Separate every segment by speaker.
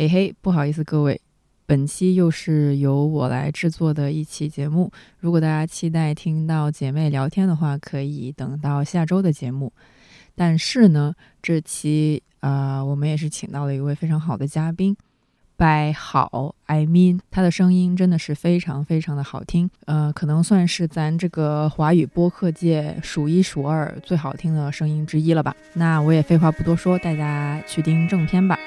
Speaker 1: 嘿嘿，不好意思各位，本期又是由我来制作的一期节目。如果大家期待听到姐妹聊天的话，可以等到下周的节目。但是呢，这期啊，我们也是请到了一位非常好的嘉宾。百好，I mean，他的声音真的是非常非常的好听，呃，可能算是咱这个华语播客界数一数二最好听的声音之一了吧。那我也废话不多说，大家去听正片吧。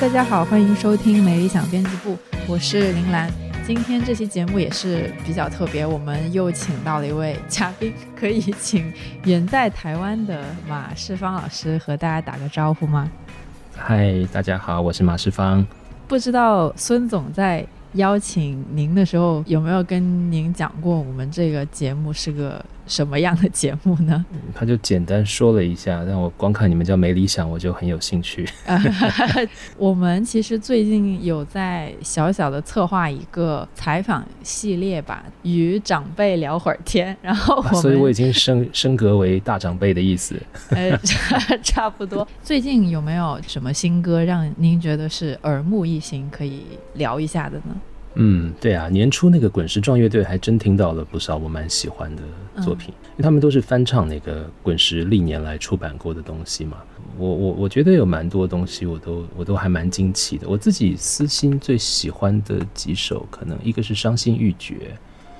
Speaker 1: 大家好，欢迎收听《没理想编辑部》，我是林兰。今天这期节目也是比较特别，我们又请到了一位嘉宾，可以请远在台湾的马世芳老师和大家打个招呼吗？
Speaker 2: 嗨，大家好，我是马世芳。
Speaker 1: 不知道孙总在邀请您的时候有没有跟您讲过，我们这个节目是个。什么样的节目呢？
Speaker 2: 他就简单说了一下，但我光看你们叫没理想，我就很有兴趣。
Speaker 1: 我们其实最近有在小小的策划一个采访系列吧，与长辈聊会儿天。然后，
Speaker 2: 所以我已经升 升格为大长辈的意思。
Speaker 1: 呃，差不多。最近有没有什么新歌让您觉得是耳目一新，可以聊一下的呢？
Speaker 2: 嗯，对啊，年初那个滚石壮乐队还真听到了不少我蛮喜欢的作品，因为他们都是翻唱那个滚石历年来出版过的东西嘛。我我我觉得有蛮多东西我都我都还蛮惊奇的。我自己私心最喜欢的几首，可能一个是《伤心欲绝》，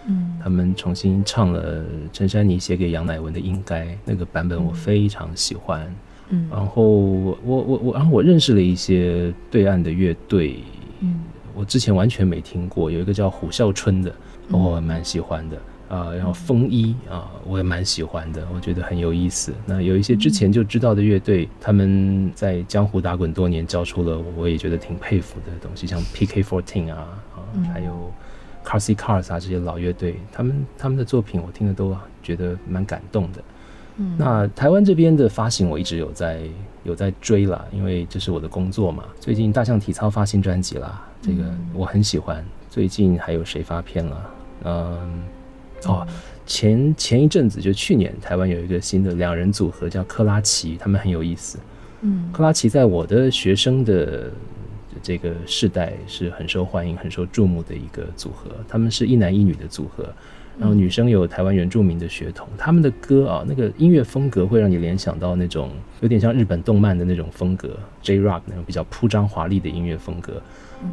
Speaker 2: 嗯，他们重新唱了陈珊妮写给杨乃文的《应该》那个版本，我非常喜欢。嗯，然后我我我然后我认识了一些对岸的乐队，嗯。我之前完全没听过，有一个叫虎啸春的，我蛮喜欢的啊。然后风衣啊，我也蛮喜欢的，我觉得很有意思。那有一些之前就知道的乐队，他们在江湖打滚多年，交出了我也觉得挺佩服的东西，像 PK Fourteen 啊，啊，还有 Carsy Cars 啊这些老乐队，他们他们的作品我听的都觉得蛮感动的。那台湾这边的发行我一直有在有在追啦，因为这是我的工作嘛。最近大象体操发新专辑啦。这个我很喜欢。最近还有谁发片了？嗯，哦，前前一阵子就去年，台湾有一个新的两人组合叫克拉奇，他们很有意思。嗯，克拉奇在我的学生的这个世代是很受欢迎、很受注目的一个组合。他们是一男一女的组合，然后女生有台湾原住民的血统。他们的歌啊，那个音乐风格会让你联想到那种有点像日本动漫的那种风格，J Rock 那种比较铺张华丽的音乐风格。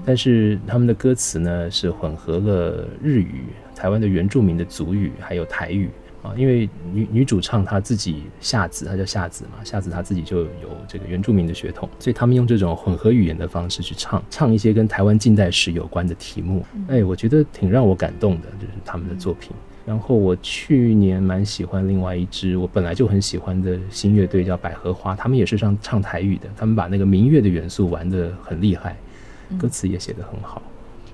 Speaker 2: 但是他们的歌词呢，是混合了日语、台湾的原住民的族语，还有台语啊。因为女女主唱她自己夏子，她叫夏子嘛，夏子她自己就有这个原住民的血统，所以他们用这种混合语言的方式去唱，唱一些跟台湾近代史有关的题目。哎，我觉得挺让我感动的，就是他们的作品。然后我去年蛮喜欢另外一支我本来就很喜欢的新乐队，叫百合花，他们也是唱唱台语的，他们把那个民乐的元素玩得很厉害。歌词也写得很好。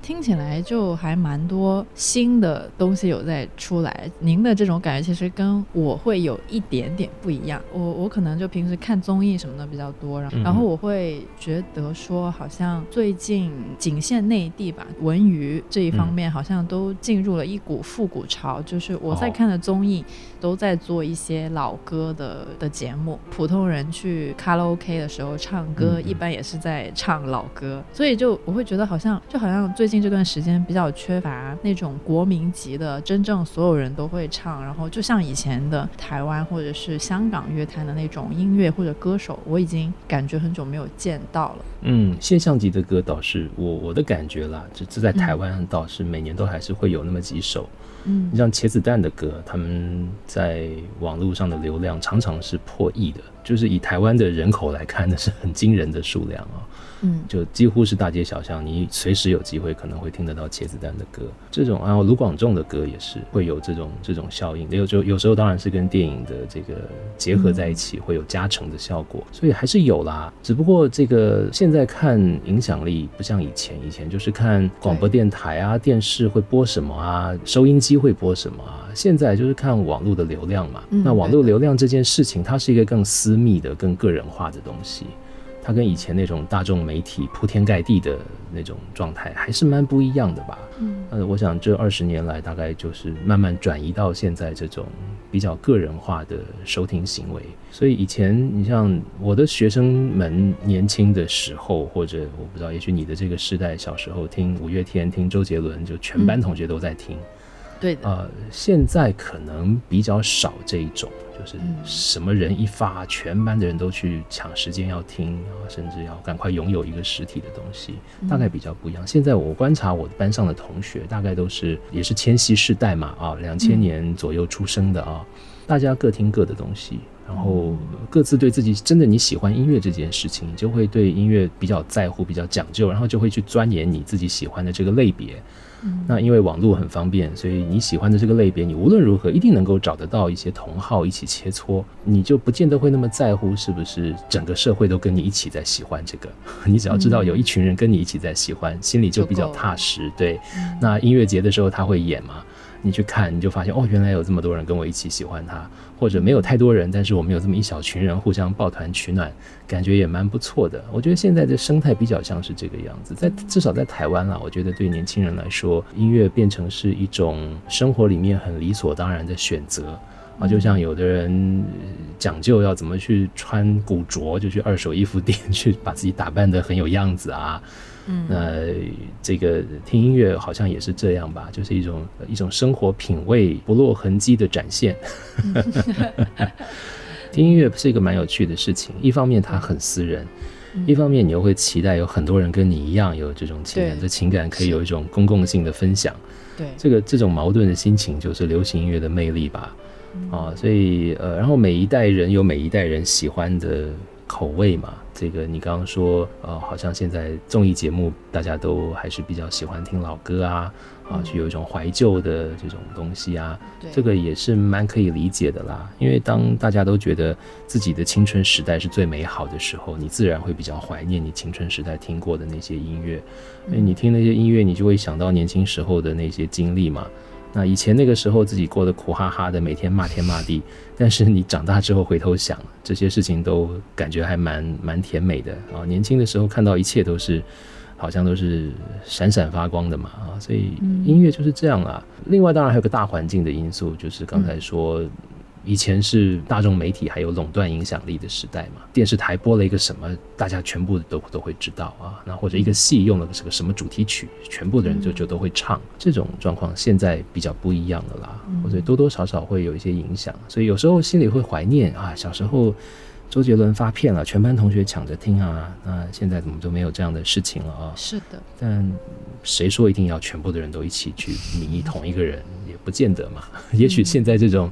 Speaker 1: 听起来就还蛮多新的东西有在出来。您的这种感觉其实跟我会有一点点不一样。我我可能就平时看综艺什么的比较多，然后然后我会觉得说，好像最近仅限内地吧，文娱这一方面好像都进入了一股复古潮。就是我在看的综艺都在做一些老歌的的节目，普通人去卡拉 OK 的时候唱歌，一般也是在唱老歌，所以就我会觉得好像就好像最近。近这段时间比较缺乏那种国民级的，真正所有人都会唱，然后就像以前的台湾或者是香港乐坛的那种音乐或者歌手，我已经感觉很久没有见到了。
Speaker 2: 嗯，现象级的歌倒是我我的感觉啦，这这在台湾倒是每年都还是会有那么几首。
Speaker 1: 嗯，
Speaker 2: 你像茄子蛋的歌，他们在网络上的流量常常是破亿的，就是以台湾的人口来看，那是很惊人的数量啊。
Speaker 1: 嗯，
Speaker 2: 就几乎是大街小巷，你随时有机会可能会听得到茄子蛋的歌。这种啊，卢广仲的歌也是会有这种这种效应。有就有时候当然是跟电影的这个结合在一起，会有加成的效果。所以还是有啦，只不过这个现在看影响力不像以前，以前就是看广播电台啊、电视会播什么啊、收音机会播什么啊。现在就是看网络的流量嘛。那网络流量这件事情，它是一个更私密的、更个人化的东西。它跟以前那种大众媒体铺天盖地的那种状态还是蛮不一样的吧？
Speaker 1: 嗯，
Speaker 2: 呃，我想这二十年来大概就是慢慢转移到现在这种比较个人化的收听行为。所以以前你像我的学生们年轻的时候，或者我不知道，也许你的这个时代小时候听五月天、听周杰伦，就全班同学都在听。
Speaker 1: 对的。
Speaker 2: 呃，现在可能比较少这一种。就是什么人一发，全班的人都去抢时间要听，甚至要赶快拥有一个实体的东西，大概比较不一样。现在我观察我班上的同学，大概都是也是千禧世代嘛，啊，两千年左右出生的啊，大家各听各的东西，然后各自对自己真的你喜欢音乐这件事情，你就会对音乐比较在乎，比较讲究，然后就会去钻研你自己喜欢的这个类别。那因为网络很方便，所以你喜欢的这个类别，你无论如何一定能够找得到一些同好一起切磋，你就不见得会那么在乎是不是整个社会都跟你一起在喜欢这个。你只要知道有一群人跟你一起在喜欢，心里就比较踏实。对，那音乐节的时候他会演嘛？你去看，你就发现哦，原来有这么多人跟我一起喜欢他，或者没有太多人，但是我们有这么一小群人互相抱团取暖，感觉也蛮不错的。我觉得现在的生态比较像是这个样子，在至少在台湾啦，我觉得对年轻人来说，音乐变成是一种生活里面很理所当然的选择啊。就像有的人讲究要怎么去穿古着，就去二手衣服店去把自己打扮的很有样子啊。
Speaker 1: 嗯，
Speaker 2: 那这个听音乐好像也是这样吧，就是一种一种生活品味不落痕迹的展现。听音乐是一个蛮有趣的事情，一方面它很私人，一方面你又会期待有很多人跟你一样有这种情感，这情感可以有一种公共性的分享。
Speaker 1: 对，
Speaker 2: 这个这种矛盾的心情就是流行音乐的魅力吧。啊，所以呃，然后每一代人有每一代人喜欢的口味嘛。这个你刚刚说，呃，好像现在综艺节目大家都还是比较喜欢听老歌啊，啊，就有一种怀旧的这种东西啊，这个也是蛮可以理解的啦。因为当大家都觉得自己的青春时代是最美好的时候，你自然会比较怀念你青春时代听过的那些音乐，因为你听那些音乐，你就会想到年轻时候的那些经历嘛。那以前那个时候自己过得苦哈哈的，每天骂天骂地，但是你长大之后回头想，这些事情都感觉还蛮蛮甜美的啊。年轻的时候看到一切都是，好像都是闪闪发光的嘛啊，所以音乐就是这样啊。另外当然还有个大环境的因素，就是刚才说。以前是大众媒体还有垄断影响力的时代嘛，电视台播了一个什么，大家全部都都会知道啊。那或者一个戏用了个什么主题曲，全部的人就就都会唱。这种状况现在比较不一样了啦，或者多多少少会有一些影响。所以有时候心里会怀念啊，小时候周杰伦发片了，全班同学抢着听啊。那现在怎么都没有这样的事情了啊？
Speaker 1: 是的。
Speaker 2: 但谁说一定要全部的人都一起去迷 同一个人，也不见得嘛。也许现在这种。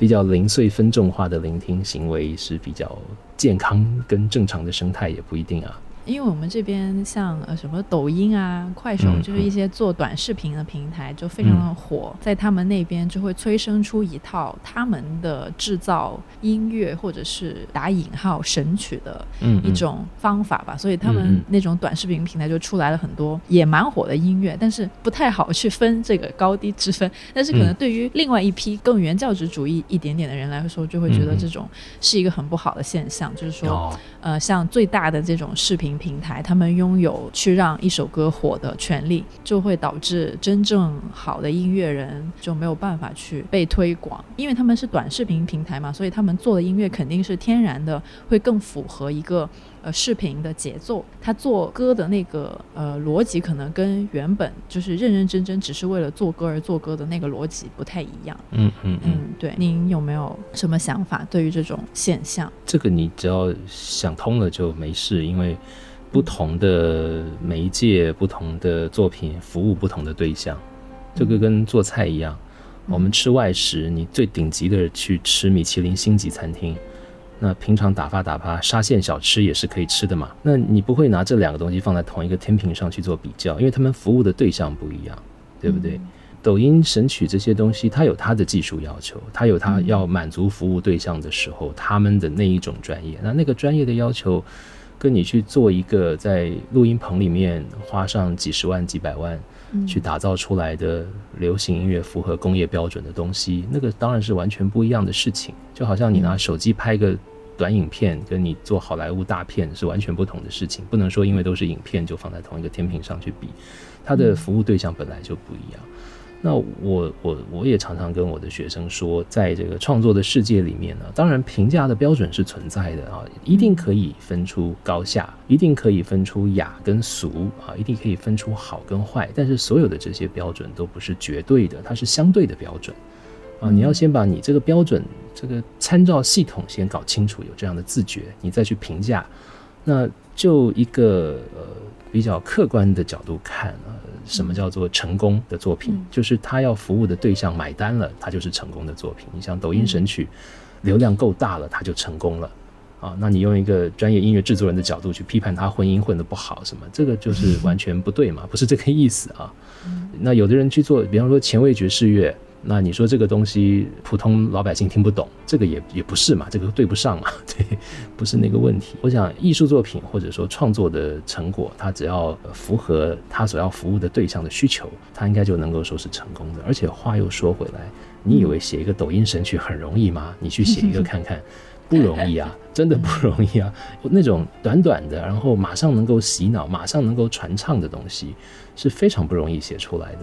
Speaker 2: 比较零碎分众化的聆听行为是比较健康跟正常的生态，也不一定啊。
Speaker 1: 因为我们这边像呃什么抖音啊、快手，
Speaker 2: 嗯
Speaker 1: 就是一些做短视频的平台，就非常的火，在他们那边就会催生出一套他们的制造音乐或者是打引号神曲的
Speaker 2: 嗯
Speaker 1: 一种方法吧，所以他
Speaker 2: 嗯
Speaker 1: 们
Speaker 2: 嗯。
Speaker 1: 那种短视频平台就出来了很多也蛮火的音乐，但是不太好去分这个高低之分。但是可能
Speaker 2: 嗯。
Speaker 1: 对于另外一批更原教旨主义一点点的人来说，就会觉得这种是一个很不好的现象，就是说。
Speaker 2: 哦，
Speaker 1: 呃，像最大的这种视频平台，他们拥有去让一首歌火的权利，就会导致真正好的音乐人就没有办法去被推广，因为他们是短视频平台嘛，所以他们做的音乐肯定是天然的会更符合一个呃视频的节奏，他做歌的那个呃逻辑可能跟原本就是认认真真只是为了做歌而做歌的那个逻辑不太一样。
Speaker 2: 嗯嗯嗯，
Speaker 1: 嗯，对，您有没有什么想法对于这种现象？
Speaker 2: 这个你只要想通了就没事，因为不同的媒介、不同的作品服务不同的对象，这个跟做菜一样。我们吃外食，你最顶级的去吃米其林星级餐厅，那平常打发打发沙县小吃也是可以吃的嘛。那你不会拿这两个东西放在同一个天平上去做比较，因为他们服务的对象不一样，对不对？
Speaker 1: 嗯
Speaker 2: 抖音、神曲这些东西，它有它的技术要求，它有它
Speaker 1: 嗯
Speaker 2: 要满足服务对象的时候，他们的那一种专业。那那个专业的要求，跟你去做一个在录音棚里面花上几十万、几百万
Speaker 1: 嗯
Speaker 2: 去打造出来的流行音乐符合工业标准的东西，那个当然是完全不一样的事情。就好像你拿手机拍个短影片，跟你做好莱坞大片是完全不同的事情，不能说因为都是影片就放在同一个天平上去比，它的服务对象本来就不一样。那我我我也常常跟我的学生说，在这个创作的世界里面呢，当然评价的标准是存在的啊，一定可以分出高下，一定可以分出雅跟俗啊，一定可以分出好跟坏，但是所有的这些标准都不是绝对的，它是相对的标准啊，你要先把你这个标准这个参照系统先搞清楚，有这样的自觉，你再去评价。那就一个呃比较客观的角度看啊，什么叫做成功的作品？
Speaker 1: 嗯
Speaker 2: 就是他要服务的对象买单了，它就是成功的作品。你像抖音神曲，流量够大了，它就成功了。啊，那你用一个专业音乐制作人的角度去批判他混音混得不好什么，这个就是 完全不对嘛，不是这个意思啊。那有的人去做，比方说前卫爵士乐，那你说这个东西普通老百姓听不懂，这个也也不是嘛，这个对不上嘛，对，不是那个问题。我想艺术作品或者说创作的成果，它只要呃符合它所要服务的对象的需求，它应该就能够说是成功的。而且话又说回来，你以为写一个抖音神曲很容易吗？你去写一个看看。不容易啊，真的不容易啊！那种短短的，然后马上能够洗脑、马上能够传唱的东西，是非常不容易写出来的。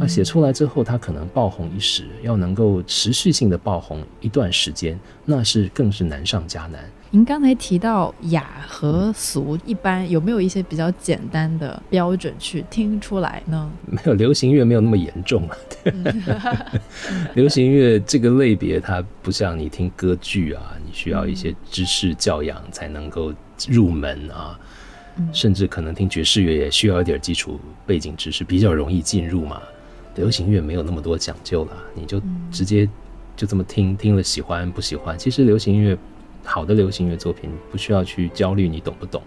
Speaker 2: 那写出来之后，它可能爆红一时，要能够持续性的爆红一段时间，那是更是难上加难。
Speaker 1: 您刚才提到雅和俗，一般有没有一些比较简单的标准去听出来呢？
Speaker 2: 没有流行乐没有那么严重啊。流行乐这个类别，它不像你听歌剧啊，你需要一些知识教养才能够入门啊。甚至可能听爵士乐也需要一点基础背景知识，比较容易进入嘛。流行乐没有那么多讲究了，你就直接就这么听，听了喜欢不喜欢。其实流行乐好的流行乐作品不需要去焦虑你懂不懂，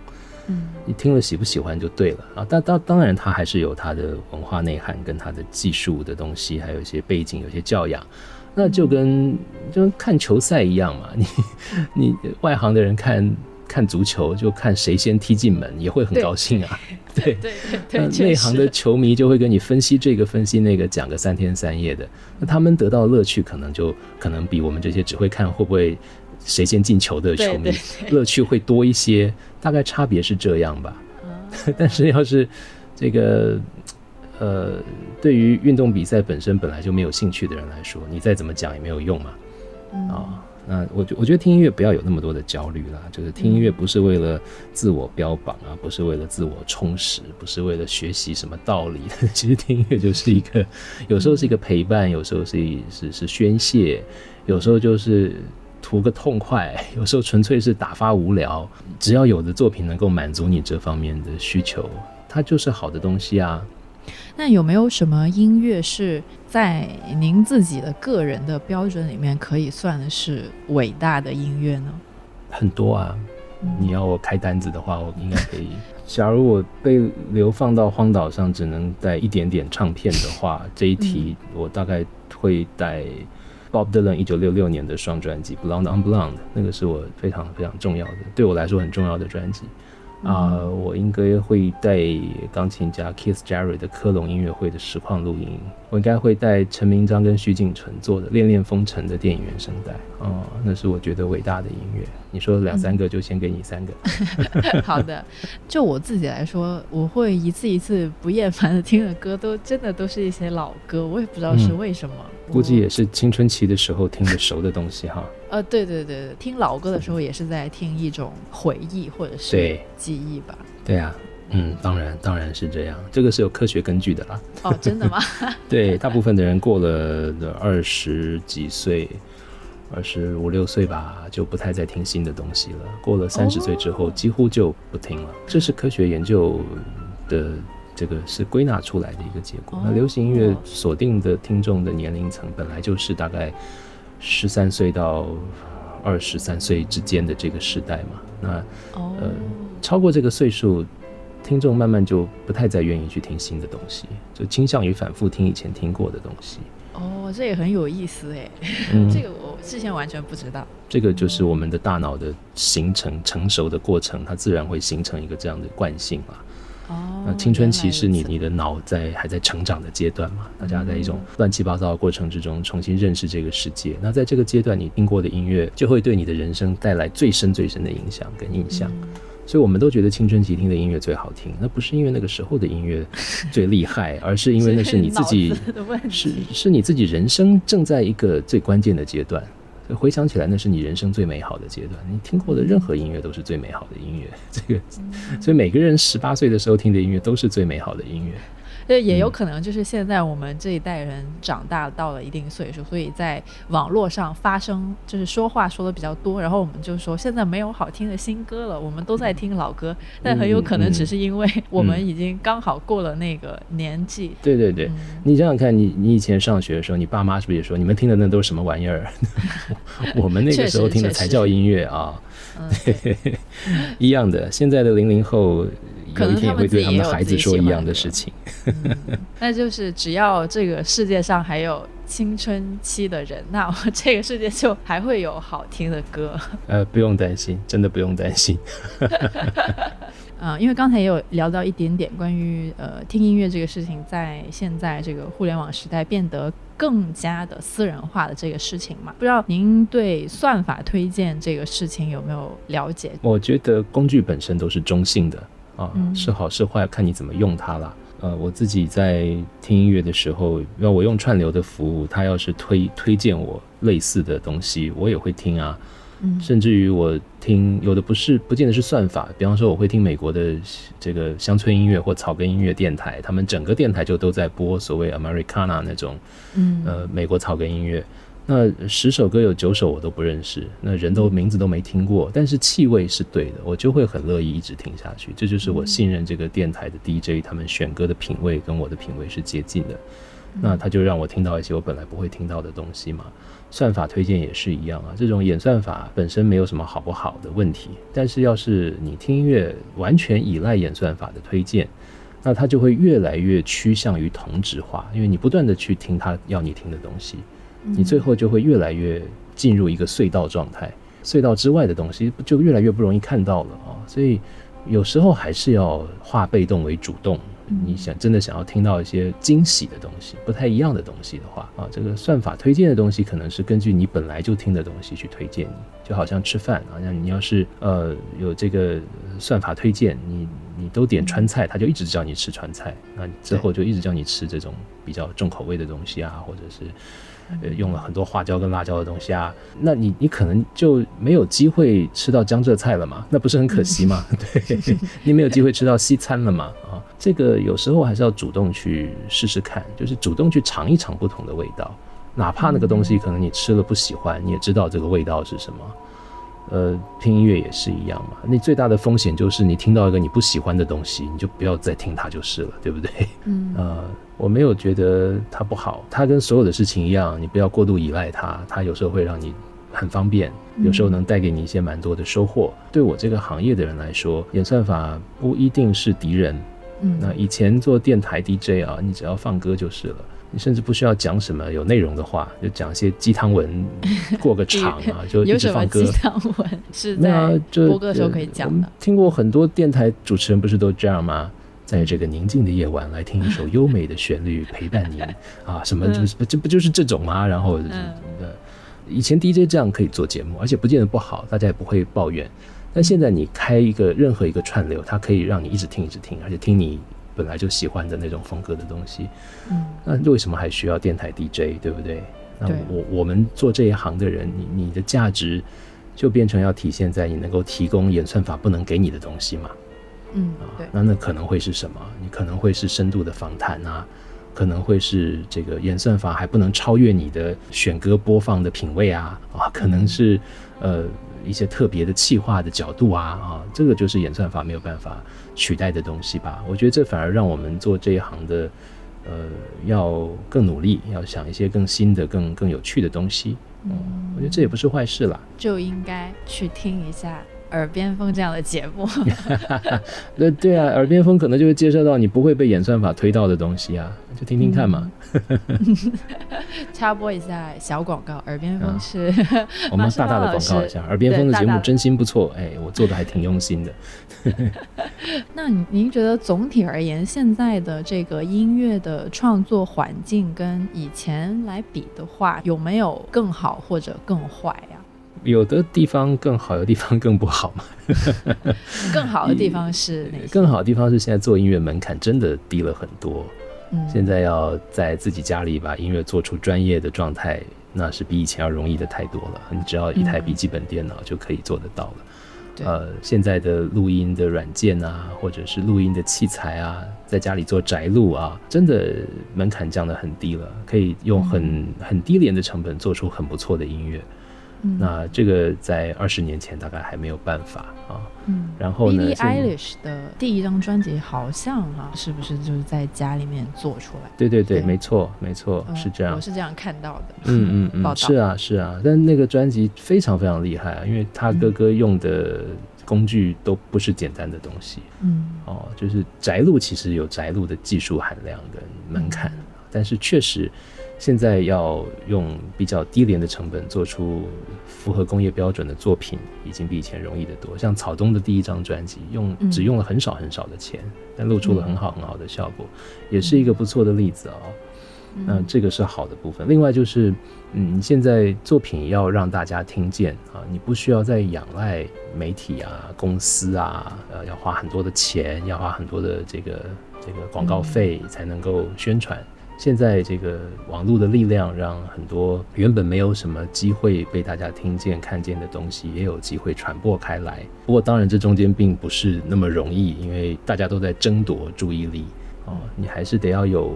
Speaker 1: 嗯
Speaker 2: 你听了喜不喜欢就对了啊。但当当然它还是有它的文化内涵跟它的技术的东西，还有一些背景，有些教养。那就跟就跟看球赛一样嘛，你你外行的人看看足球就看谁先踢进门，也会很高兴啊。对，
Speaker 1: 对
Speaker 2: 那
Speaker 1: 对，
Speaker 2: 内行的球迷就会跟你分析这个分析那个，讲个三天三夜的。那他们得到的乐趣可能就可能比我们这些只会看会不会谁先进球的球迷乐趣会多一些，大概差别是这样吧。但是要是这个呃，对于运动比赛本身本来就没有兴趣的人来说，你再怎么讲也没有用嘛。啊、那我觉我觉得听音乐不要有那么多的焦虑啦，就是听音乐不是为了自我标榜啊，不是为了自我充实，不是为了学习什么道理。其实听音乐就是一个，有时候是一个陪伴，有时候是一是是宣泄，有时候就是图个痛快，有时候纯粹是打发无聊。只要有的作品能够满足你这方面的需求，它就是好的东西啊。
Speaker 1: 那有没有什么音乐是在您自己的个人的标准里面可以算的是伟大的音乐呢？
Speaker 2: 很多啊，
Speaker 1: 嗯
Speaker 2: 你要我开单子的话，我应该可以 假如我被流放到荒岛上，只能带一点点唱片的话，这一题我大概会带 Bob Dylan 一九六六年的双专辑《Blonde on Blonde》，那个是我非常非常重要的，对我来说很重要的专辑。啊，我应该会带钢琴家 Keith Jarrett 的科隆音乐会的实况录音。我应该会带陈明章跟徐景纯做的《恋恋风尘》的电影原声带。哦，那是我觉得伟大的音乐。你说两三个，就先给你三个。
Speaker 1: 好的，就我自己来说，我会一次一次不厌烦的听的歌，都真的都是一些老歌。我也不知道是为什么，
Speaker 2: 估计也是青春期的时候听的熟的东西哈。
Speaker 1: 呃，对对对对，听老歌的时候也是在听一种回忆或者是记忆吧。
Speaker 2: 对啊，嗯，当然当然是这样，这个是有科学根据的啦。
Speaker 1: 哦，真的吗？
Speaker 2: 对，大部分的人过了的二十几岁，二十五六岁吧，就不太再听新的东西了。过了三十岁之后，几乎就不听了。这是科学研究的这个是归纳出来的一个结果。那流行音乐锁定的听众的年龄层本来就是大概。十三岁到二十三岁之间的这个时代嘛，那呃，超过这个岁数，听众慢慢就不太再愿意去听新的东西，就倾向于反复听以前听过的东西。
Speaker 1: 哦，这也很有意思哎，这个我之前完全不知道。
Speaker 2: 这个就是我们的大脑的形成成熟的过程，它自然会形成一个这样的惯性嘛。
Speaker 1: 哦，
Speaker 2: 那青春期是你你的脑在还在成长的阶段嘛？大家在一种乱七八糟的过程之中重新认识这个世界。那在这个阶段，你听过的音乐就会对你的人生带来最深最深的影响跟印象。所以我们都觉得青春期听的音乐最好听，那不是因为那个时候的音乐最厉害，而是因为那是你自己是是你自己人生正在一个最关键的阶段。回想起来，那是你人生最美好的阶段。你听过的任何音乐都是最美好的音乐。这个，所以每个人十八岁的时候听的音乐都是最美好的音乐。
Speaker 1: 对，也有可能就是现在我们这一代人长大到了一定岁数，所以在网络上发声就是说话说的比较多，然后我们就说现在没有好听的新歌了，我们都在听老歌，但很有可能只是因为我们已经刚好过了那个年纪。
Speaker 2: 对对对，你想想看，你你以前上学的时候，你爸妈是不是也说你们听的那都是什么玩意儿？我们那个时候听的才叫音乐啊，一样的。现在的零零后。有一天也会对他们的孩子说一样的事情，
Speaker 1: 那就是只要这个世界上还有青春期的人，那我这个世界就还会有好听的歌。
Speaker 2: 呃，不用担心，真的不用担心。
Speaker 1: 嗯，因为刚才也有聊到一点点关于呃听音乐这个事情，在现在这个互联网时代变得更加的私人化的这个事情嘛，不知道您对算法推荐这个事情有没有了解？
Speaker 2: 我觉得工具本身都是中性的。啊，是好是坏，看你怎么用它了。呃，我自己在听音乐的时候，要我用串流的服务，它要是推推荐我类似的东西，我也会听啊。
Speaker 1: 嗯，
Speaker 2: 甚至于我听有的不是，不见得是算法。比方说，我会听美国的这个乡村音乐或草根音乐电台，他们整个电台就都在播所谓 Americana 那种，
Speaker 1: 嗯，
Speaker 2: 呃，美国草根音乐。那十首歌有九首我都不认识，那人都名字都没听过，但是气味是对的，我就会很乐意一直听下去。这就是我信任这个电台的 DJ，他们选歌的品味跟我的品味是接近的。那他就让我听到一些我本来不会听到的东西嘛。算法推荐也是一样啊，这种演算法本身没有什么好不好的问题，但是要是你听音乐完全依赖演算法的推荐，那它就会越来越趋向于同质化，因为你不断的去听他要你听的东西。你最后就会越来越进入一个隧道状态，隧道之外的东西就越来越不容易看到了啊！所以有时候还是要化被动为主动。你想真的想要听到一些惊喜的东西、不太一样的东西的话啊，这个算法推荐的东西可能是根据你本来就听的东西去推荐你，就好像吃饭啊，像你要是呃有这个算法推荐，你你都点川菜，他就一直叫你吃川菜，那之后就一直叫你吃这种比较重口味的东西啊，或者是。呃，用了很多花椒跟辣椒的东西啊，那你你可能就没有机会吃到江浙菜了嘛？那不是很可惜吗？对，你没有机会吃到西餐了嘛？啊，这个有时候还是要主动去试试看，就是主动去尝一尝不同的味道，哪怕那个东西可能你吃了不喜欢，你也知道这个味道是什么。呃，听音乐也是一样嘛。你最大的风险就是你听到一个你不喜欢的东西，你就不要再听它就是了，对不对？
Speaker 1: 嗯，
Speaker 2: 呃，我没有觉得它不好，它跟所有的事情一样，你不要过度依赖它，它有时候会让你很方便，有时候能带给你一些蛮多的收获。对我这个行业的人来说，演算法不一定是敌人。
Speaker 1: 嗯，
Speaker 2: 那以前做电台 DJ 啊，你只要放歌就是了，你甚至不需要讲什么有内容的话，就讲一些鸡汤文，过个 场啊，就一直放歌。
Speaker 1: 鸡汤文是 在播歌的时候可以讲的。
Speaker 2: 听过很多电台主持人不是都这样吗？在这个宁静的夜晚，来听一首优美的旋律陪伴您啊，什么就是这不就是这种吗？然后，以前 DJ 这样可以做节目，而且不见得不好，大家也不会抱怨。但现在你开一个任何一个串流，它可以让你一直听一直听，而且听你本来就喜欢的那种风格的东西。
Speaker 1: 嗯，
Speaker 2: 那为什么还需要电台 DJ？对不对？那我我们做这一行的人，你你的价值就变成要体现在你能够提供演算法不能给你的东西嘛？
Speaker 1: 嗯，对。
Speaker 2: 那那可能会是什么？你可能会是深度的访谈啊，可能会是这个演算法还不能超越你的选歌播放的品味啊啊，可能是呃。一些特别的气化的角度啊啊，这个就是演算法没有办法取代的东西吧？我觉得这反而让我们做这一行的，呃，要更努力，要想一些更新的、更更有趣的东西。嗯，我觉得这也不是坏事啦。
Speaker 1: 就应该去听一下。耳边风这样的节目，
Speaker 2: 那对啊，耳边风可能就会介绍到你不会被演算法推到的东西啊，就听听看嘛。
Speaker 1: 插播一下小广告，耳边风是
Speaker 2: 我们大大的广告一下，耳边风的节目真心不错，哎，我做的还挺用心的。
Speaker 1: 那您觉得总体而言，现在的这个音乐的创作环境跟以前来比的话，有没有更好或者更坏呀？
Speaker 2: 有的地方更好，有的地方更不好嘛。
Speaker 1: 更好的地方是？
Speaker 2: 更好的地方是现在做音乐门槛真的低了很多。
Speaker 1: 嗯，
Speaker 2: 现在要在自己家里把音乐做出专业的状态，那是比以前要容易的太多了。你只要一台笔记本电脑就可以做得到了。呃，现在的录音的软件啊，或者是录音的器材啊，在家里做宅录啊，真的门槛降得很低了，可以用很很低廉的成本做出很不错的音乐。那这个在二十年前大概还没有办法啊。
Speaker 1: 嗯，
Speaker 2: 然后呢
Speaker 1: ？Billie Eilish 的第一张专辑好像哈，是不是就是在家里面做出来？
Speaker 2: 对对对，没错没错，是这样。
Speaker 1: 我是这样看到的。
Speaker 2: 嗯嗯嗯，是啊是啊，但那个专辑非常非常厉害啊，因为他哥哥用的工具都不是简单的东西。
Speaker 1: 嗯，
Speaker 2: 哦，就是宅录其实有宅录的技术含量跟门槛，但是确实。现在要用比较低廉的成本做出符合工业标准的作品，已经比以前容易得多。像草东的第一张专辑，用只用了很少很少的钱，但露出了很好很好的效果，也是一个不错的例子哦。那这个是好的部分。另外就是，嗯，现在作品要让大家听见啊，你不需要再仰赖媒体啊、公司啊，呃，要花很多的钱，要花很多的这个这个广告费才能够宣传。现在这个网络的力量，让很多原本没有什么机会被大家听见、看见的东西，也有机会传播开来。不过，当然这中间并不是那么容易，因为大家都在争夺注意力哦。你还是得要有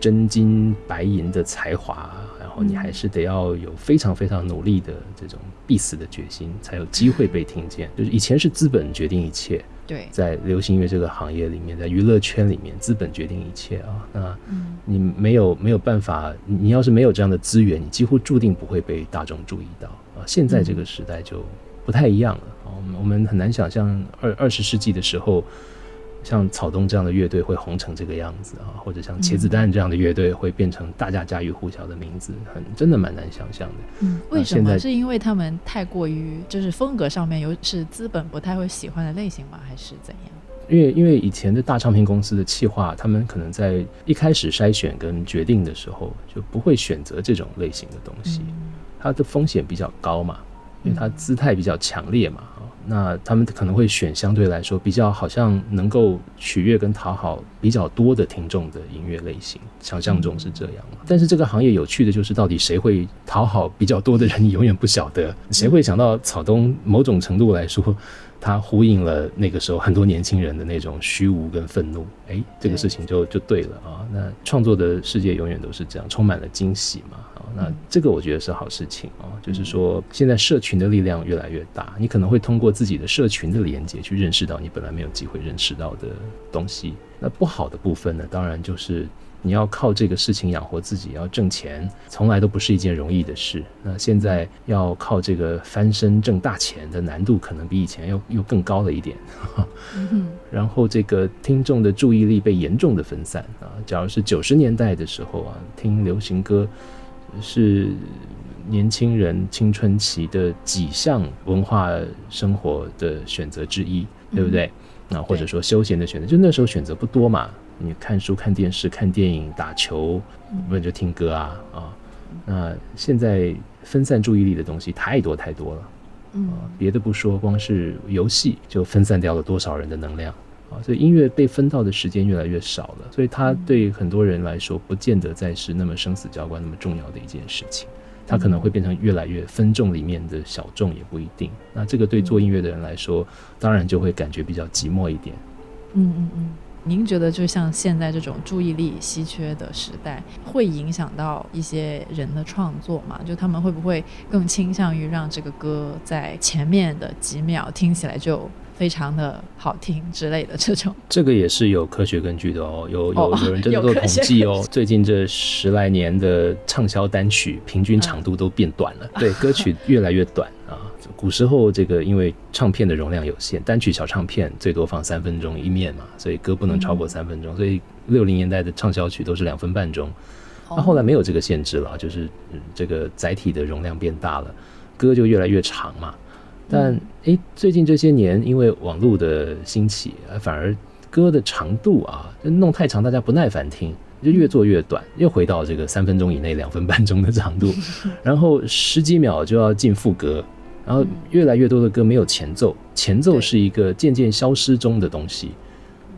Speaker 2: 真金白银的才华，然后你还是得要有非常非常努力的这种必死的决心，才有机会被听见。就是以前是资本决定一切。
Speaker 1: 对，
Speaker 2: 在流行音乐这个行业里面，在娱乐圈里面，资本决定一切啊。那你没有没有办法，你要是没有这样的资源，你几乎注定不会被大众注意到啊。现在这个时代就不太一样了啊。我们我们很难想象二二十世纪的时候。像草东这样的乐队会红成这个样子啊，或者像茄子蛋这样的乐队会变成大家家喻户晓的名字，很真的蛮难想象的。
Speaker 1: 嗯，为什么？是因为他们太过于就是风格上面有是资本不太会喜欢的类型吗？还是怎样？
Speaker 2: 因为因为以前的大唱片公司的企划，他们可能在一开始筛选跟决定的时候就不会选择这种类型的东西，它的风险比较高嘛，因为它姿态比较强烈嘛。那他们可能会选相对来说比较好像能够取悦跟讨好比较多的听众的音乐类型，想象中是这样。但是这个行业有趣的就是，到底谁会讨好比较多的人，你永远不晓得。谁会想到草东？某种程度来说。他呼应了那个时候很多年轻人的那种虚无跟愤怒，哎，这个事情就就对了啊。那创作的世界永远都是这样，充满了惊喜嘛。啊，那这个我觉得是好事情啊，就是说现在社群的力量越来越大，你可能会通过自己的社群的连接去认识到你本来没有机会认识到的东西。那不好的部分呢，当然就是你要靠这个事情养活自己，要挣钱，从来都不是一件容易的事。那现在要靠这个翻身挣大钱的难度，可能比以前又又更高了一点。然后这个听众的注意力被严重的分散啊。假如是九十年代的时候啊，听流行歌是年轻人青春期的几项文化生活的选择之一，对不对？那或者说休闲的选择，就那时候选择不多嘛。你看书、看电视、看电影、打球，不然就听歌啊啊。那现在分散注意力的东西太多太多了，嗯，别的不说，光是游戏就分散掉了多少人的能量啊！所以音乐被分到的时间越来越少了，所以它对很多人来说，不见得再是那么生死交关、那么重要的一件事情。它可能会变成越来越分众里面的小众，也不一定。那这个对做音乐的人来说，当然就会感觉比较寂寞一点。
Speaker 1: 嗯嗯嗯。您觉得，就像现在这种注意力稀缺的时代，会影响到一些人的创作吗？就他们会不会更倾向于让这个歌在前面的几秒听起来就非常的好听之类的这种？
Speaker 2: 这个也是有科学根据的哦，有有有人真的做统计哦。最近这十来年的畅销单曲平均长度都变短了，对，歌曲越来越短啊。古时候，这个因为唱片的容量有限，单曲小唱片最多放三分钟一面嘛，所以歌不能超过三分钟。所以六零年代的畅销曲都是两分半钟。那后来没有这个限制了，就是这个载体的容量变大了，歌就越来越长嘛。但诶，最近这些年因为网络的兴起，反而歌的长度啊，弄太长大家不耐烦听，就越做越短，又回到这个三分钟以内、两分半钟的长度，然后十几秒就要进副歌。然后越来越多的歌没有前奏，前奏是一个渐渐消失中的东西。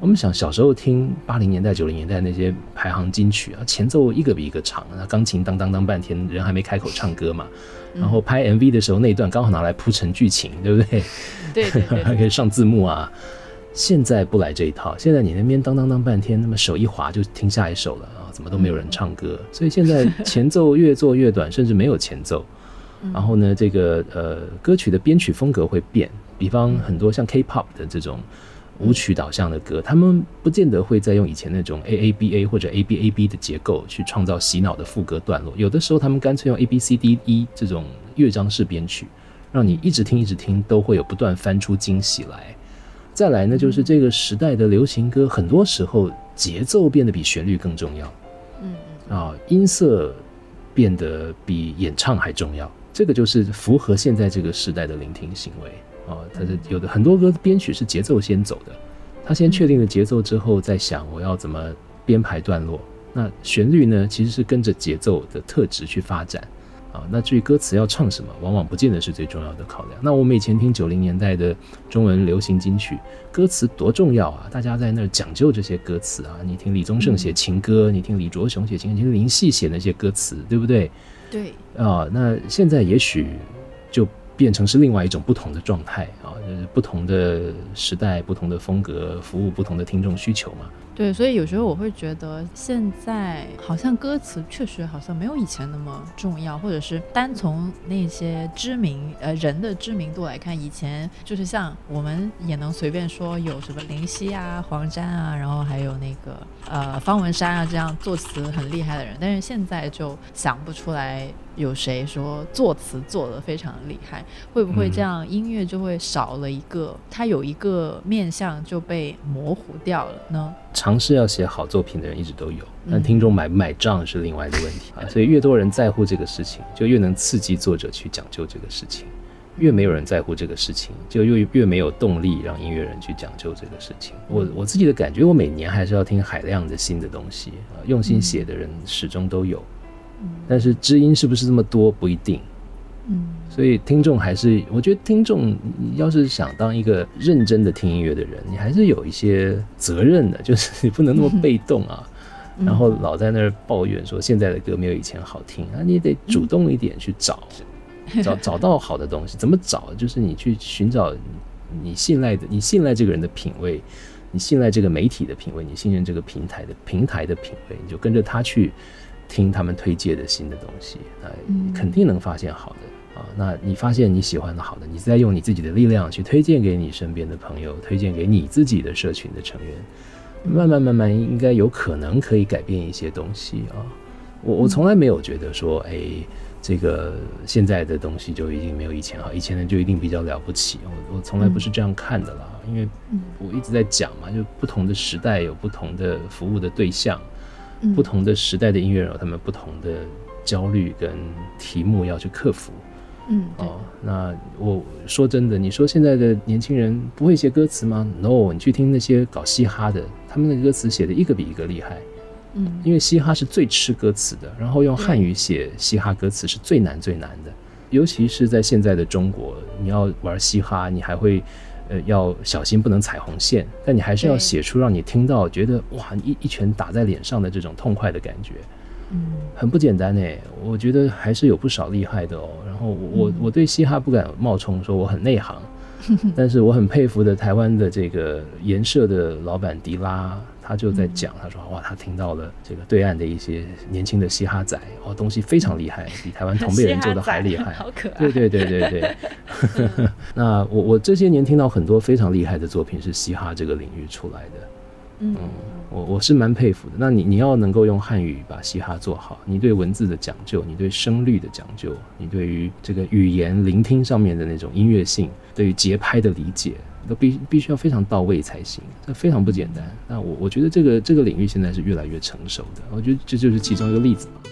Speaker 2: 我们想小时候听八零年代、九零年代那些排行金曲啊，前奏一个比一个长，那钢琴当当当半天，人还没开口唱歌嘛。然后拍 MV 的时候，那一段刚好拿来铺成剧情，对不
Speaker 1: 对？对对对，
Speaker 2: 还可以上字幕啊。现在不来这一套，现在你那边当当当半天，那么手一滑就听下一首了啊，怎么都没有人唱歌。所以现在前奏越做越短，甚至没有前奏。然后呢，这个呃歌曲的编曲风格会变，比方很多像 K-pop 的这种舞曲导向的歌，他们不见得会再用以前那种 A A B A 或者 A B A B 的结构去创造洗脑的副歌段落，有的时候他们干脆用 A B C D E 这种乐章式编曲，让你一直听一直听都会有不断翻出惊喜来。再来呢，就是这个时代的流行歌，很多时候节奏变得比旋律更重要，嗯啊，音色变得比演唱还重要。这个就是符合现在这个时代的聆听行为啊，它是有的很多歌编曲是节奏先走的，他先确定了节奏之后再想我要怎么编排段落，那旋律呢其实是跟着节奏的特质去发展啊，那至于歌词要唱什么，往往不见得是最重要的考量。那我们以前听九零年代的中文流行金曲，歌词多重要啊，大家在那儿讲究这些歌词啊，你听李宗盛写情歌，你听李卓雄写情歌，你听林夕写那些歌词，对不对？
Speaker 1: 对
Speaker 2: 啊，那现在也许就变成是另外一种不同的状态啊，不同的时代、不同的风格，服务不同的听众需求嘛。
Speaker 1: 对，所以有时候我会觉得，现在好像歌词确实好像没有以前那么重要，或者是单从那些知名呃人的知名度来看，以前就是像我们也能随便说有什么林夕啊、黄沾啊，然后还有那个呃方文山啊这样作词很厉害的人，但是现在就想不出来。有谁说作词做的非常厉害？会不会这样音乐就会少了一个？它有一个面向就被模糊掉了呢？
Speaker 2: 尝试要写好作品的人一直都有，但听众买不买账是另外的问题啊。所以越多人在乎这个事情，就越能刺激作者去讲究这个事情；越没有人在乎这个事情，就越越没有动力让音乐人去讲究这个事情。我我自己的感觉，我每年还是要听海量的新的东西啊，用心写的人始终都有。但是知音是不是这么多不一定，嗯，所以听众还是，我觉得听众要是想当一个认真的听音乐的人，你还是有一些责任的，就是你不能那么被动啊，然后老在那儿抱怨说现在的歌没有以前好听啊，你得主动一点去找，找找到好的东西，怎么找？就是你去寻找你信赖的，你信赖这个人的品味，你信赖这个媒体的品味，你信任这个平台的平台的品味，你就跟着他去。听他们推荐的新的东西，那，肯定能发现好的啊。那你发现你喜欢的好的，你再用你自己的力量去推荐给你身边的朋友，推荐给你自己的社群的成员，慢慢慢慢应该有可能可以改变一些东西啊。我我从来没有觉得说，哎，这个现在的东西就一定没有以前好，以前的就一定比较了不起。我我从来不是这样看的啦，因为我一直在讲嘛，就不同的时代有不同的服务的对象，不同的时代的音乐人有他们不同的焦虑跟题目要去克服。
Speaker 1: 嗯，
Speaker 2: 哦，那我说真的，你说现在的年轻人不会写歌词吗？No，你去听那些搞嘻哈的，他们的歌词写的一个比一个厉害。
Speaker 1: 嗯，
Speaker 2: 因为嘻哈是最吃歌词的，然后用汉语写嘻哈歌词是最难最难的，尤其是在现在的中国，你要玩嘻哈，你还会呃要小心不能踩红线，但你还是要写出让你听到觉得哇一一拳打在脸上的这种痛快的感觉。
Speaker 1: 嗯，
Speaker 2: 很不简单哎，我觉得还是有不少厉害的哦。然后我我对嘻哈不敢冒充说我很内行，但是我很佩服的台湾的这个颜社的老板迪拉，他就在讲，他说哇，他听到了这个对岸的一些年轻的嘻哈仔，哦，东西非常厉害，比台湾同辈人做的还厉害，
Speaker 1: 好可爱。
Speaker 2: 对对对对对。那我我这些年听到很多非常厉害的作品是嘻哈这个领域出来的。
Speaker 1: 嗯，
Speaker 2: 我我是蛮佩服的。那你你要能够用汉语把嘻哈做好，你对文字的讲究，你对声律的讲究，你对于这个语言聆听上面的那种音乐性，对于节拍的理解，都必必须要非常到位才行。这非常不简单。那我我觉得这个这个领域现在是越来越成熟的。我觉得这就是其中一个例子嘛。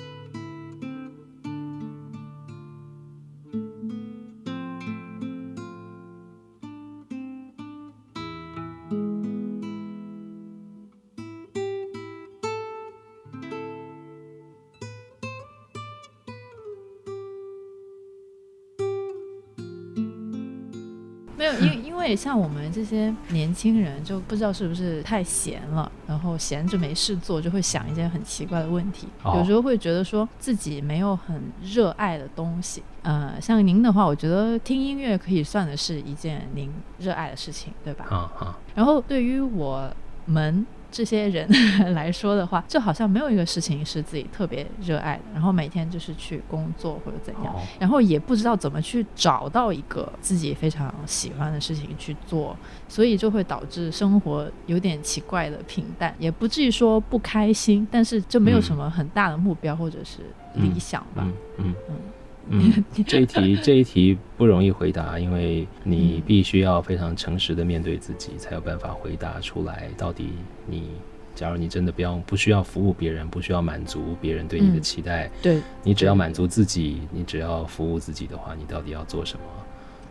Speaker 1: 像我们这些年轻人，就不知道是不是太闲了，然后闲着没事做，就会想一些很奇怪的问题。有时候会觉得说自己没有很热爱的东西。呃，像您的话，我觉得听音乐可以算的是一件您热爱的事情，对吧？然后对于我们。这些人 来说的话，就好像没有一个事情是自己特别热爱的，然后每天就是去工作或者怎样，然后也不知道怎么去找到一个自己非常喜欢的事情去做，所以就会导致生活有点奇怪的平淡，也不至于说不开心，但是就没有什么很大的目标或者是理想吧。
Speaker 2: 嗯嗯。嗯，这一题这一题不容易回答，因为你必须要非常诚实的面对自己，才有办法回答出来。到底你，假如你真的不要不需要服务别人，不需要满足别人对你的期待，
Speaker 1: 对，
Speaker 2: 你只要满足自己，你只要服务自己的话，你到底要做什么？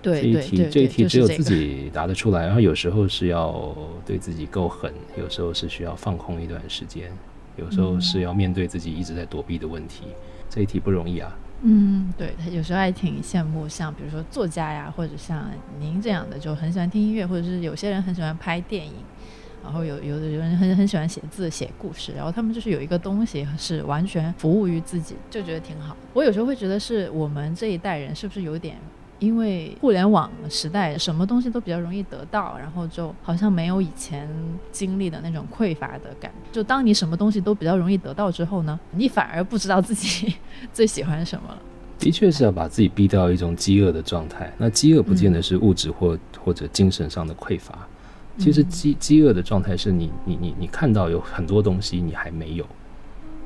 Speaker 1: 对，
Speaker 2: 这一题这一题只有自己答得出来。然后有时候是要对自己够狠，有时候是需要放空一段时间，有时候是要面对自己一直在躲避的问题。这一题不容易啊。
Speaker 1: 嗯，对他有时候还挺羡慕，像比如说作家呀，或者像您这样的，就很喜欢听音乐，或者是有些人很喜欢拍电影，然后有有的人很很喜欢写字、写故事，然后他们就是有一个东西是完全服务于自己，就觉得挺好。我有时候会觉得是我们这一代人是不是有点。因为互联网时代，什么东西都比较容易得到，然后就好像没有以前经历的那种匮乏的感觉。就当你什么东西都比较容易得到之后呢，你反而不知道自己 最喜欢什么了。
Speaker 2: 的确是要把自己逼到一种饥饿的状态。那饥饿不见得是物质或或者精神上的匮乏，其实饥饥饿的状态是你你你你看到有很多东西你还没有，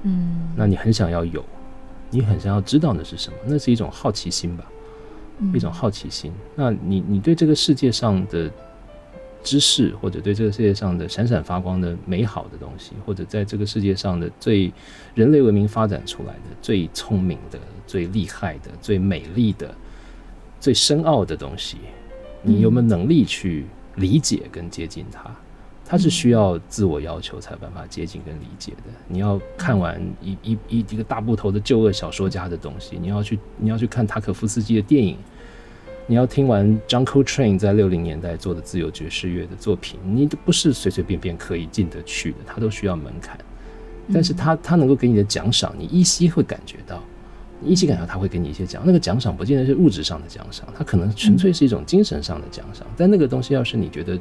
Speaker 1: 嗯，
Speaker 2: 那你很想要有，你很想要知道那是什么，那是一种好奇心吧。一种好奇心，那你你对这个世界上的知识，或者对这个世界上的闪闪发光的美好的东西，或者在这个世界上的最人类文明发展出来的最聪明的、最厉害的、最美丽的、最深奥的东西，你有没有能力去理解跟接近它？它是需要自我要求才有办法接近跟理解的。你要看完一一一一个大部头的旧恶小说家的东西，你要去你要去看塔可夫斯基的电影，你要听完 John Coltrane 在六零年代做的自由爵士乐的作品，你都不是随随便便可以进得去的，它都需要门槛。但是他他能够给你的奖赏，你依稀会感觉到，依稀感觉他会给你一些奖，那个奖赏不见得是物质上的奖赏，它可能纯粹是一种精神上的奖赏。但那个东西要是你觉得。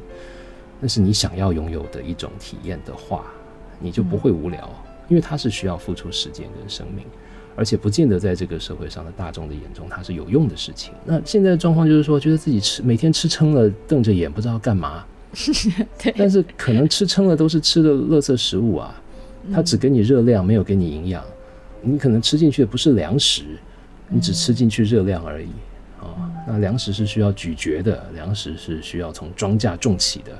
Speaker 2: 那是你想要拥有的一种体验的话，你就不会无聊，因为它是需要付出时间跟生命，而且不见得在这个社会上的大众的眼中它是有用的事情。那现在的状况就是说，觉得自己吃每天吃撑了，瞪着眼不知道干嘛，
Speaker 1: 对，
Speaker 2: 但是可能吃撑了都是吃的垃圾食物啊，它只给你热量，没有给你营养。你可能吃进去的不是粮食，你只吃进去热量而已啊。那粮食是需要咀嚼的，粮食是需要从庄稼种起的。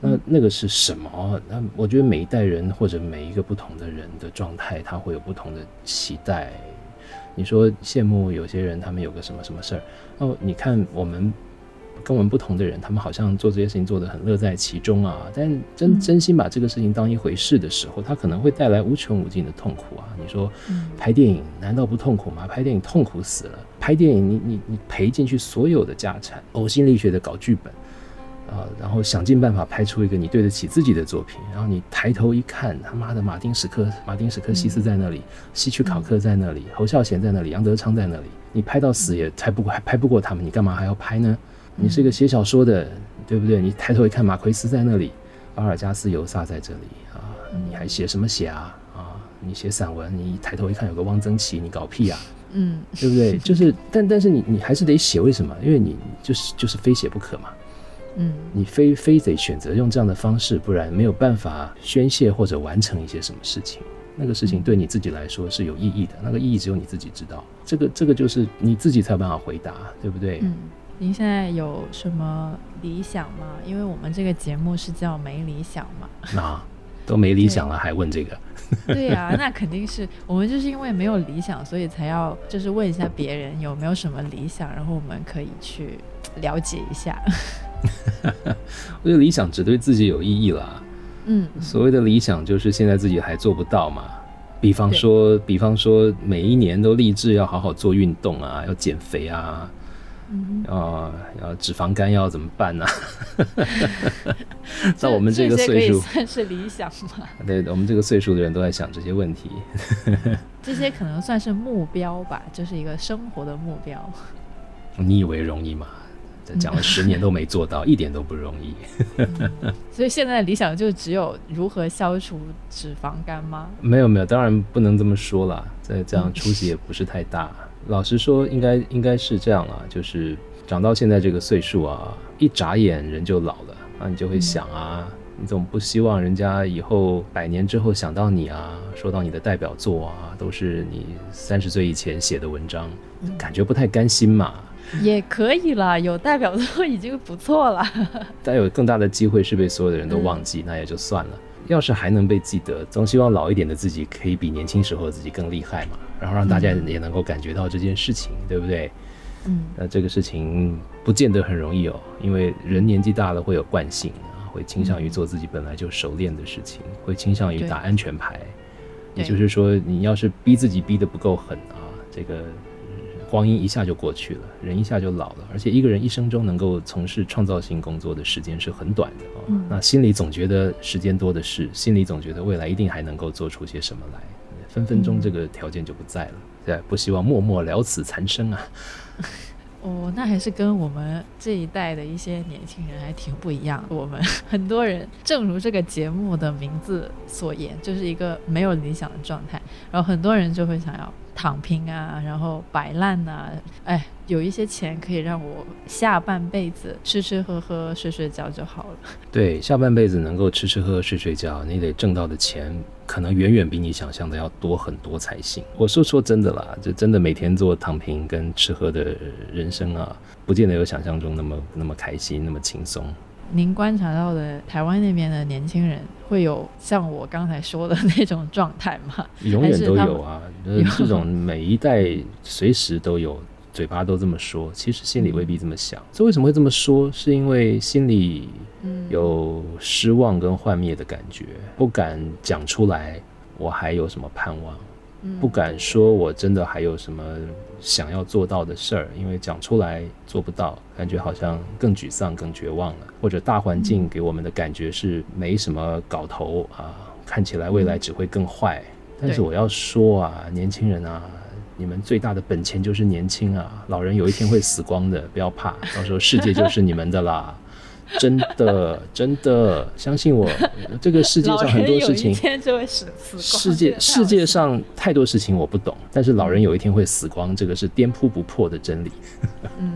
Speaker 2: 那那个是什么？那我觉得每一代人或者每一个不同的人的状态，他会有不同的期待。你说羡慕有些人，他们有个什么什么事儿哦？你看我们跟我们不同的人，他们好像做这些事情做得很乐在其中啊。但真真心把这个事情当一回事的时候，他可能会带来无穷无尽的痛苦啊。你说拍电影难道不痛苦吗？拍电影痛苦死了。拍电影，你你你赔进去所有的家产，呕心沥血的搞剧本。啊，然后想尽办法拍出一个你对得起自己的作品，然后你抬头一看，他妈的，马丁史克马丁史克西斯在那里，希区考克在那里，侯孝贤在那里，杨德昌在那里，你拍到死也拍不过，还拍不过他们，你干嘛还要拍呢？你是一个写小说的，对不对？你抬头一看，马奎斯在那里，巴尔加斯尤萨在这里啊，你还写什么写啊？啊，你写散文，你抬头一看有个汪曾祺，你搞屁啊？嗯，对不对？就是，但但是你你还是得写，为什么？因为你就是就是非写不可嘛。嗯，你非非得选择用这样的方式，不然没有办法宣泄或者完成一些什么事情。那个事情对你自己来说是有意义的，那个意义只有你自己知道。这个这个就是你自己才有办法回答，对不对？
Speaker 1: 嗯，您现在有什么理想吗？因为我们这个节目是叫没理想嘛。
Speaker 2: 那都没理想了，还问这个？
Speaker 1: 对呀，那肯定是我们就是因为没有理想，所以才要就是问一下别人有没有什么理想，然后我们可以去了解一下。
Speaker 2: 我觉得理想只对自己有意义啦。嗯，所谓的理想就是现在自己还做不到嘛。比方说，比方说，每一年都立志要好好做运动啊，要减肥啊，啊，要脂肪肝要怎么办呢？在我们这个岁数，
Speaker 1: 算是理想吗？
Speaker 2: 对，我们这个岁数的人都在想这些问题。
Speaker 1: 这些可能算是目标吧，就是一个生活的目标。
Speaker 2: 你以为容易吗？讲了十年都没做到，一点都不容易。
Speaker 1: 所以现在的理想就只有如何消除脂肪肝吗？
Speaker 2: 没有没有，当然不能这么说了。再这样出息也不是太大。老实说，应该应该是这样啊，就是长到现在这个岁数啊，一眨眼人就老了啊，你就会想啊，你总不希望人家以后百年之后想到你啊，说到你的代表作啊，都是你三十岁以前写的文章，感觉不太甘心嘛。
Speaker 1: 也可以了，有代表作已经不错了。
Speaker 2: 但有更大的机会是被所有的人都忘记，那也就算了。要是还能被记得，总希望老一点的自己可以比年轻时候的自己更厉害嘛，然后让大家也能够感觉到这件事情，对不对？嗯，那这个事情不见得很容易哦，因为人年纪大了会有惯性啊，会倾向于做自己本来就熟练的事情，会倾向于打安全牌。也就是说，你要是逼自己逼得不够狠啊，这个。光阴一下就过去了，人一下就老了，而且一个人一生中能够从事创造性工作的时间是很短的啊。那心里总觉得时间多的是，心里总觉得未来一定还能够做出些什么来，分分钟这个条件就不在了。对，不希望默默了此残生啊。
Speaker 1: 哦，那还是跟我们这一代的一些年轻人还挺不一样。我们很多人，正如这个节目的名字所言，就是一个没有理想的状态，然后很多人就会想要。躺平啊，然后摆烂呐，哎，有一些钱可以让我下半辈子吃吃喝喝睡睡觉就好了。
Speaker 2: 对，下半辈子能够吃吃喝喝睡睡觉，你得挣到的钱可能远远比你想象的要多很多才行。我说说真的啦，就真的每天做躺平跟吃喝的人生啊，不见得有想象中那么那么开心，那么轻松。
Speaker 1: 您观察到的台湾那边的年轻人会有像我刚才说的那种状态吗？
Speaker 2: 永远都有啊，这种每一代随时都有，嘴巴都这么说，其实心里未必这么想。这为什么会这么说？是因为心里有失望跟幻灭的感觉，不敢讲出来。我还有什么盼望？不敢说，我真的还有什么想要做到的事儿，因为讲出来做不到，感觉好像更沮丧、更绝望了。或者大环境给我们的感觉是没什么搞头啊，看起来未来只会更坏。但是我要说啊，年轻人啊，你们最大的本钱就是年轻啊，老人有一天会死光的，不要怕，到时候世界就是你们的啦。真的，真的，相信我，这个世界上很多事情，世界世界上太多事情我不懂，但是老人有一天会死光，这个是颠扑不破的真理。嗯，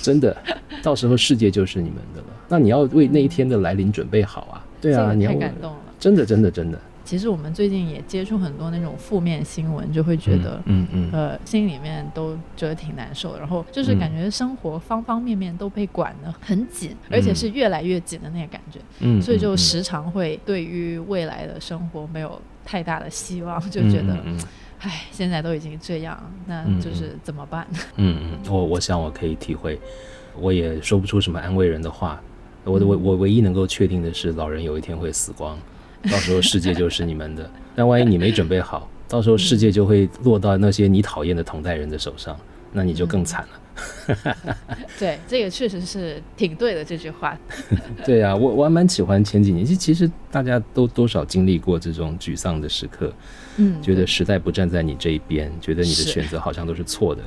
Speaker 2: 真的，到时候世界就是你们的了。那你要为那一天的来临准备好啊！对啊，你要
Speaker 1: 太感动了，
Speaker 2: 真的，真的，真的。
Speaker 1: 其实我们最近也接触很多那种负面新闻，就会觉得，
Speaker 2: 嗯嗯，
Speaker 1: 呃，心里面都觉得挺难受。然后就是感觉生活方方面面都被管得很紧，而且是越来越紧的那个感觉。嗯，所以就时常会对于未来的生活没有太大的希望，就觉得，唉，现在都已经这样，那就是怎么办？
Speaker 2: 嗯嗯，我我想我可以体会，我也说不出什么安慰人的话。我我我唯一能够确定的是，老人有一天会死光。到时候世界就是你们的，但万一你没准备好，到时候世界就会落到那些你讨厌的同代人的手上，那你就更惨了。
Speaker 1: 对，这个确实是挺对的这句话。
Speaker 2: 对呀，我我还蛮喜欢前几年，其实其实大家都多少经历过这种沮丧的时刻，嗯，觉得时代不站在你这一边，觉得你的选择好像都是错的，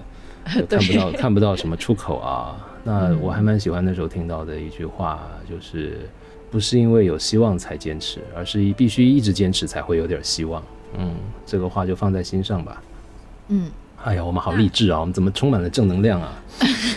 Speaker 2: 看不到看不到什么出口啊。那我还蛮喜欢那时候听到的一句话，就是。不是因为有希望才坚持，而是必须一直坚持才会有点希望。嗯，这个话就放在心上吧。
Speaker 1: 嗯，
Speaker 2: 哎呀，我们好励志啊！我们怎么充满了正能量啊？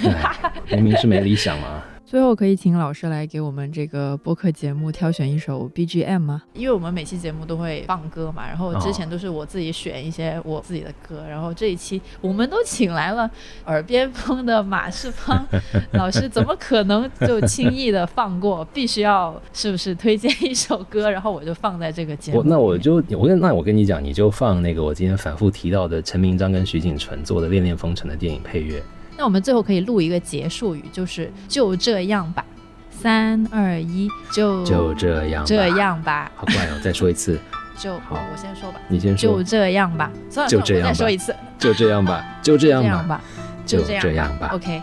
Speaker 2: 明明是没理想嘛。
Speaker 1: 最后可以请老师来给我们这个播客节目挑选一首 BGM 吗？因为我们每期节目都会放歌嘛，然后之前都是我自己选一些我自己的歌，然后这一期我们都请来了耳边风的马世芳 老师，怎么可能就轻易的放过？必须要是不是推荐一首歌，然后我就放在这个节目。
Speaker 2: 那我就我跟那我跟你讲，你就放那个我今天反复提到的陈明章跟徐锦纯做的《恋恋风尘》的电影配乐。
Speaker 1: 那我们最后可以录一个结束语，就是就这样吧，三二一，就
Speaker 2: 就这样
Speaker 1: 这样吧。
Speaker 2: 好怪哦，再说一次。
Speaker 1: 就好，我先说吧。
Speaker 2: 你先说。
Speaker 1: 就这样吧。算了，
Speaker 2: 就 这样吧。
Speaker 1: 再说一次。
Speaker 2: 就这样吧。就这样
Speaker 1: 吧。就这样
Speaker 2: 吧。
Speaker 1: OK。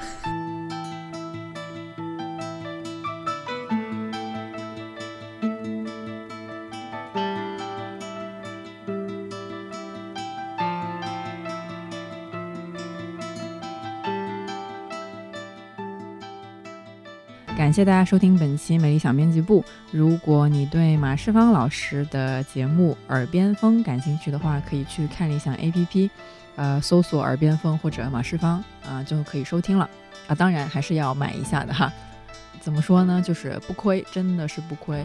Speaker 1: 感谢大家收听本期《美丽小编辑部》。如果你对马世芳老师的节目《耳边风》感兴趣的话，可以去看理想 APP，呃，搜索“耳边风”或者马世芳，啊，就可以收听了。啊，当然还是要买一下的哈。怎么说呢？就是不亏，真的是不亏。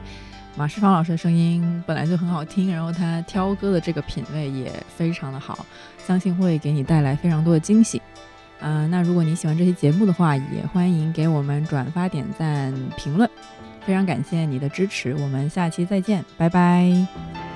Speaker 1: 马世芳老师的声音本来就很好听，然后他挑歌的这个品味也非常的好，相信会给你带来非常多的惊喜。嗯，那如果你喜欢这期节目的话，也欢迎给我们转发、点赞、评论，非常感谢你的支持，我们下期再见，拜拜。